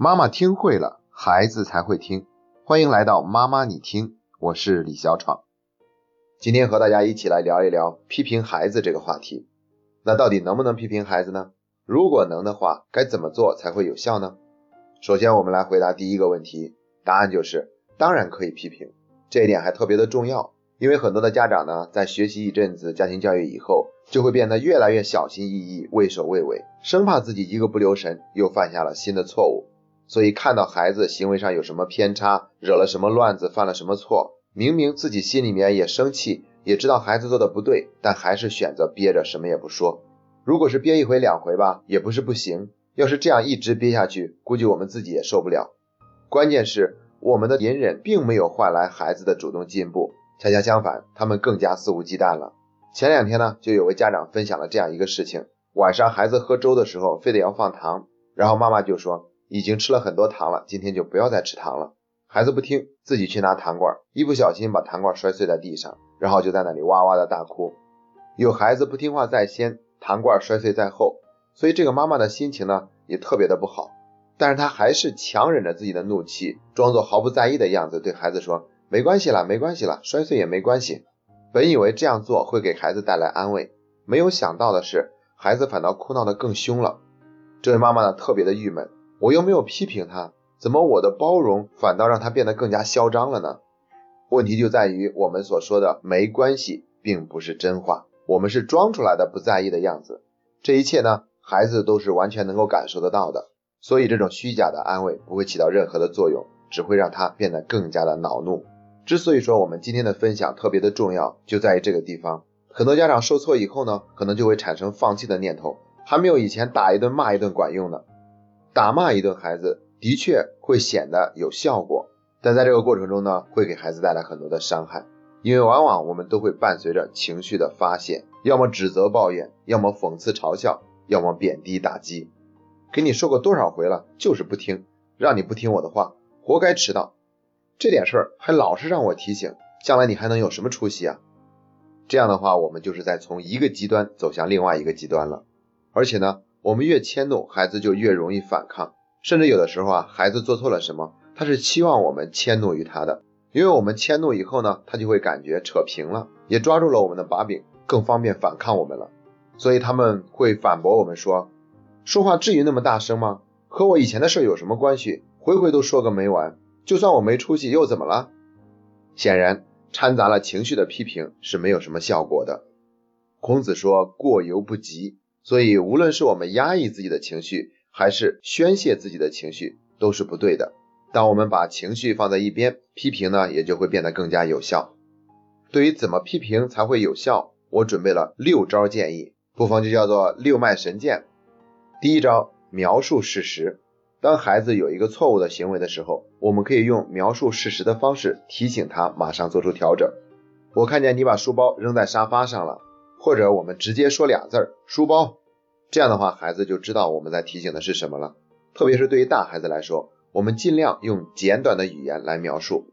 妈妈听会了，孩子才会听。欢迎来到妈妈你听，我是李小闯。今天和大家一起来聊一聊批评孩子这个话题。那到底能不能批评孩子呢？如果能的话，该怎么做才会有效呢？首先，我们来回答第一个问题，答案就是当然可以批评。这一点还特别的重要，因为很多的家长呢，在学习一阵子家庭教育以后，就会变得越来越小心翼翼、畏首畏尾，生怕自己一个不留神又犯下了新的错误。所以看到孩子行为上有什么偏差，惹了什么乱子，犯了什么错，明明自己心里面也生气，也知道孩子做的不对，但还是选择憋着什么也不说。如果是憋一回两回吧，也不是不行。要是这样一直憋下去，估计我们自己也受不了。关键是。我们的隐忍并没有换来孩子的主动进步，恰恰相反，他们更加肆无忌惮了。前两天呢，就有位家长分享了这样一个事情：晚上孩子喝粥的时候，非得要放糖，然后妈妈就说已经吃了很多糖了，今天就不要再吃糖了。孩子不听，自己去拿糖罐，一不小心把糖罐摔碎在地上，然后就在那里哇哇的大哭。有孩子不听话在先，糖罐摔碎在后，所以这个妈妈的心情呢，也特别的不好。但是她还是强忍着自己的怒气，装作毫不在意的样子，对孩子说：“没关系了，没关系了，摔碎也没关系。”本以为这样做会给孩子带来安慰，没有想到的是，孩子反倒哭闹得更凶了。这位妈妈呢，特别的郁闷，我又没有批评他，怎么我的包容反倒让他变得更加嚣张了呢？问题就在于我们所说的“没关系”并不是真话，我们是装出来的不在意的样子。这一切呢，孩子都是完全能够感受得到的。所以这种虚假的安慰不会起到任何的作用，只会让他变得更加的恼怒。之所以说我们今天的分享特别的重要，就在于这个地方。很多家长受挫以后呢，可能就会产生放弃的念头，还没有以前打一顿骂一顿管用呢。打骂一顿孩子的确会显得有效果，但在这个过程中呢，会给孩子带来很多的伤害，因为往往我们都会伴随着情绪的发泄，要么指责抱怨，要么讽刺嘲笑，要么贬低打击。给你说过多少回了，就是不听，让你不听我的话，活该迟到。这点事儿还老是让我提醒，将来你还能有什么出息啊？这样的话，我们就是在从一个极端走向另外一个极端了。而且呢，我们越迁怒，孩子就越容易反抗，甚至有的时候啊，孩子做错了什么，他是期望我们迁怒于他的，因为我们迁怒以后呢，他就会感觉扯平了，也抓住了我们的把柄，更方便反抗我们了。所以他们会反驳我们说。说话至于那么大声吗？和我以前的事有什么关系？回回都说个没完。就算我没出息又怎么了？显然掺杂了情绪的批评是没有什么效果的。孔子说过犹不及，所以无论是我们压抑自己的情绪，还是宣泄自己的情绪，都是不对的。当我们把情绪放在一边，批评呢也就会变得更加有效。对于怎么批评才会有效，我准备了六招建议，不妨就叫做六脉神剑。第一招，描述事实。当孩子有一个错误的行为的时候，我们可以用描述事实的方式提醒他，马上做出调整。我看见你把书包扔在沙发上了，或者我们直接说俩字儿“书包”。这样的话，孩子就知道我们在提醒的是什么了。特别是对于大孩子来说，我们尽量用简短的语言来描述。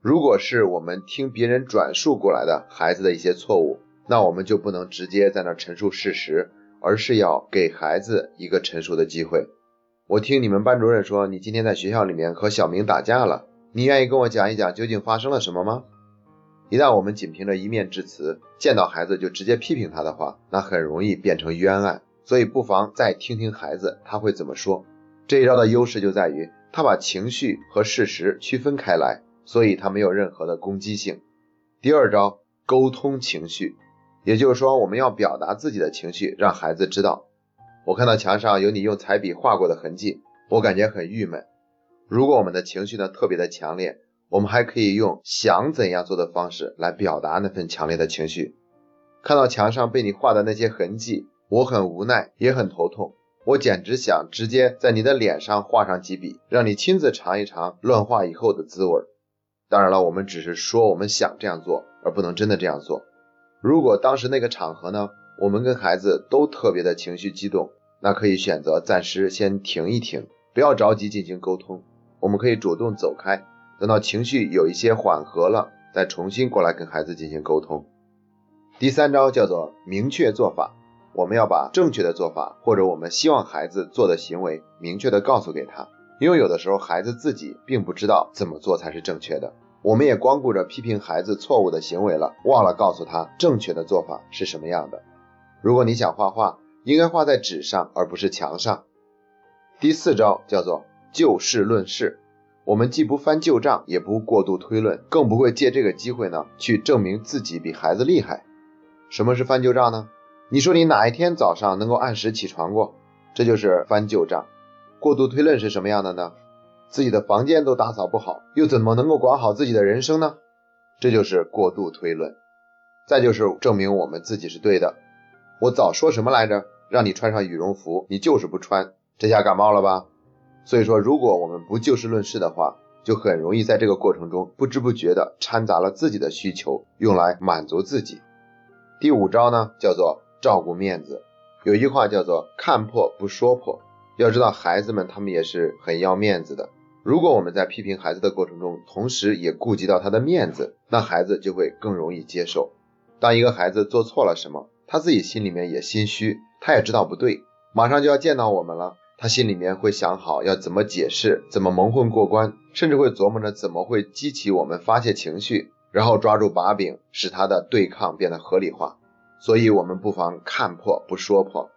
如果是我们听别人转述过来的孩子的一些错误，那我们就不能直接在那陈述事实。而是要给孩子一个陈述的机会。我听你们班主任说，你今天在学校里面和小明打架了，你愿意跟我讲一讲究竟发生了什么吗？一旦我们仅凭着一面之词，见到孩子就直接批评他的话，那很容易变成冤案。所以不妨再听听孩子他会怎么说。这一招的优势就在于他把情绪和事实区分开来，所以他没有任何的攻击性。第二招，沟通情绪。也就是说，我们要表达自己的情绪，让孩子知道。我看到墙上有你用彩笔画过的痕迹，我感觉很郁闷。如果我们的情绪呢特别的强烈，我们还可以用想怎样做的方式来表达那份强烈的情绪。看到墙上被你画的那些痕迹，我很无奈，也很头痛。我简直想直接在你的脸上画上几笔，让你亲自尝一尝乱画以后的滋味。当然了，我们只是说我们想这样做，而不能真的这样做。如果当时那个场合呢，我们跟孩子都特别的情绪激动，那可以选择暂时先停一停，不要着急进行沟通。我们可以主动走开，等到情绪有一些缓和了，再重新过来跟孩子进行沟通。第三招叫做明确做法，我们要把正确的做法或者我们希望孩子做的行为明确的告诉给他，因为有的时候孩子自己并不知道怎么做才是正确的，我们也光顾着批评孩子错误的行为了，忘了告诉他正确的做法是什么样的。如果你想画画，应该画在纸上，而不是墙上。第四招叫做就事论事，我们既不翻旧账，也不过度推论，更不会借这个机会呢去证明自己比孩子厉害。什么是翻旧账呢？你说你哪一天早上能够按时起床过？这就是翻旧账。过度推论是什么样的呢？自己的房间都打扫不好，又怎么能够管好自己的人生呢？这就是过度推论。再就是证明我们自己是对的。我早说什么来着？让你穿上羽绒服，你就是不穿，这下感冒了吧？所以说，如果我们不就事论事的话，就很容易在这个过程中不知不觉的掺杂了自己的需求，用来满足自己。第五招呢，叫做照顾面子。有一句话叫做看破不说破。要知道，孩子们他们也是很要面子的。如果我们在批评孩子的过程中，同时也顾及到他的面子，那孩子就会更容易接受。当一个孩子做错了什么，他自己心里面也心虚，他也知道不对，马上就要见到我们了，他心里面会想好要怎么解释，怎么蒙混过关，甚至会琢磨着怎么会激起我们发泄情绪，然后抓住把柄，使他的对抗变得合理化。所以，我们不妨看破不说破。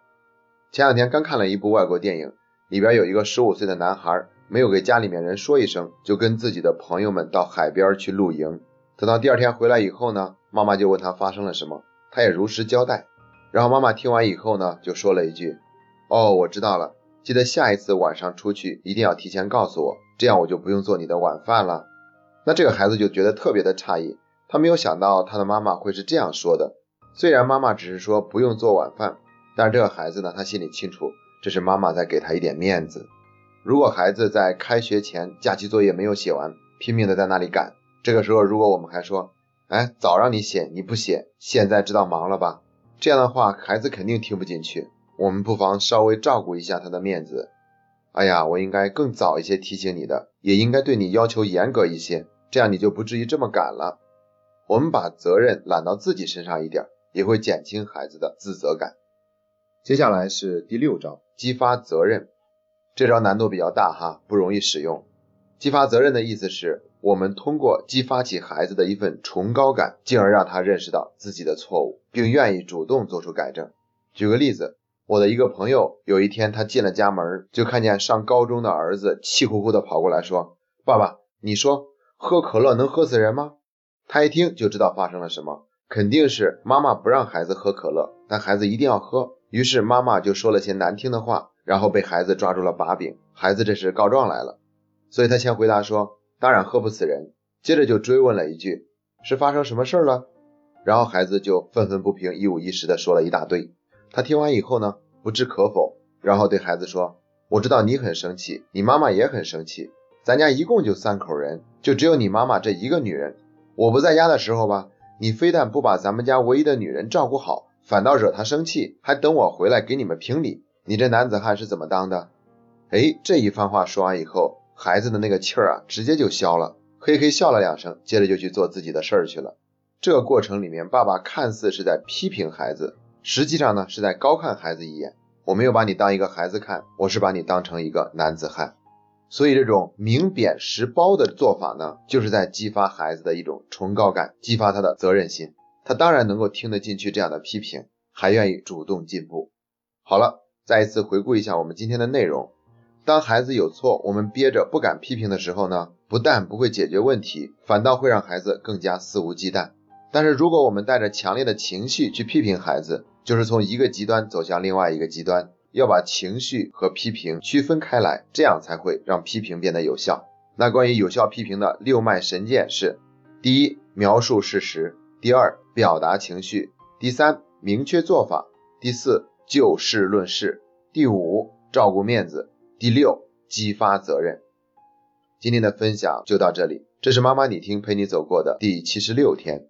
前两天刚看了一部外国电影，里边有一个十五岁的男孩，没有给家里面人说一声，就跟自己的朋友们到海边去露营。等到第二天回来以后呢，妈妈就问他发生了什么，他也如实交代。然后妈妈听完以后呢，就说了一句：“哦，我知道了，记得下一次晚上出去一定要提前告诉我，这样我就不用做你的晚饭了。”那这个孩子就觉得特别的诧异，他没有想到他的妈妈会是这样说的。虽然妈妈只是说不用做晚饭。但是这个孩子呢，他心里清楚，这是妈妈在给他一点面子。如果孩子在开学前假期作业没有写完，拼命的在那里赶，这个时候如果我们还说，哎，早让你写你不写，现在知道忙了吧？这样的话，孩子肯定听不进去。我们不妨稍微照顾一下他的面子。哎呀，我应该更早一些提醒你的，也应该对你要求严格一些，这样你就不至于这么赶了。我们把责任揽到自己身上一点，也会减轻孩子的自责感。接下来是第六招，激发责任。这招难度比较大哈，不容易使用。激发责任的意思是我们通过激发起孩子的一份崇高感，进而让他认识到自己的错误，并愿意主动做出改正。举个例子，我的一个朋友有一天他进了家门，就看见上高中的儿子气呼呼的跑过来说：“爸爸，你说喝可乐能喝死人吗？”他一听就知道发生了什么，肯定是妈妈不让孩子喝可乐，但孩子一定要喝。于是妈妈就说了些难听的话，然后被孩子抓住了把柄。孩子这是告状来了，所以他先回答说：“当然喝不死人。”接着就追问了一句：“是发生什么事儿了？”然后孩子就愤愤不平，一五一十的说了一大堆。他听完以后呢，不置可否，然后对孩子说：“我知道你很生气，你妈妈也很生气。咱家一共就三口人，就只有你妈妈这一个女人。我不在家的时候吧，你非但不把咱们家唯一的女人照顾好。”反倒惹她生气，还等我回来给你们评理。你这男子汉是怎么当的？哎，这一番话说完以后，孩子的那个气儿啊，直接就消了，嘿嘿笑了两声，接着就去做自己的事儿去了。这个过程里面，爸爸看似是在批评孩子，实际上呢是在高看孩子一眼。我没有把你当一个孩子看，我是把你当成一个男子汉。所以这种明贬实褒的做法呢，就是在激发孩子的一种崇高感，激发他的责任心。他当然能够听得进去这样的批评，还愿意主动进步。好了，再一次回顾一下我们今天的内容。当孩子有错，我们憋着不敢批评的时候呢，不但不会解决问题，反倒会让孩子更加肆无忌惮。但是如果我们带着强烈的情绪去批评孩子，就是从一个极端走向另外一个极端。要把情绪和批评区分开来，这样才会让批评变得有效。那关于有效批评的六脉神剑是：第一，描述事实。第二，表达情绪；第三，明确做法；第四，就事论事；第五，照顾面子；第六，激发责任。今天的分享就到这里，这是妈妈你听陪你走过的第七十六天。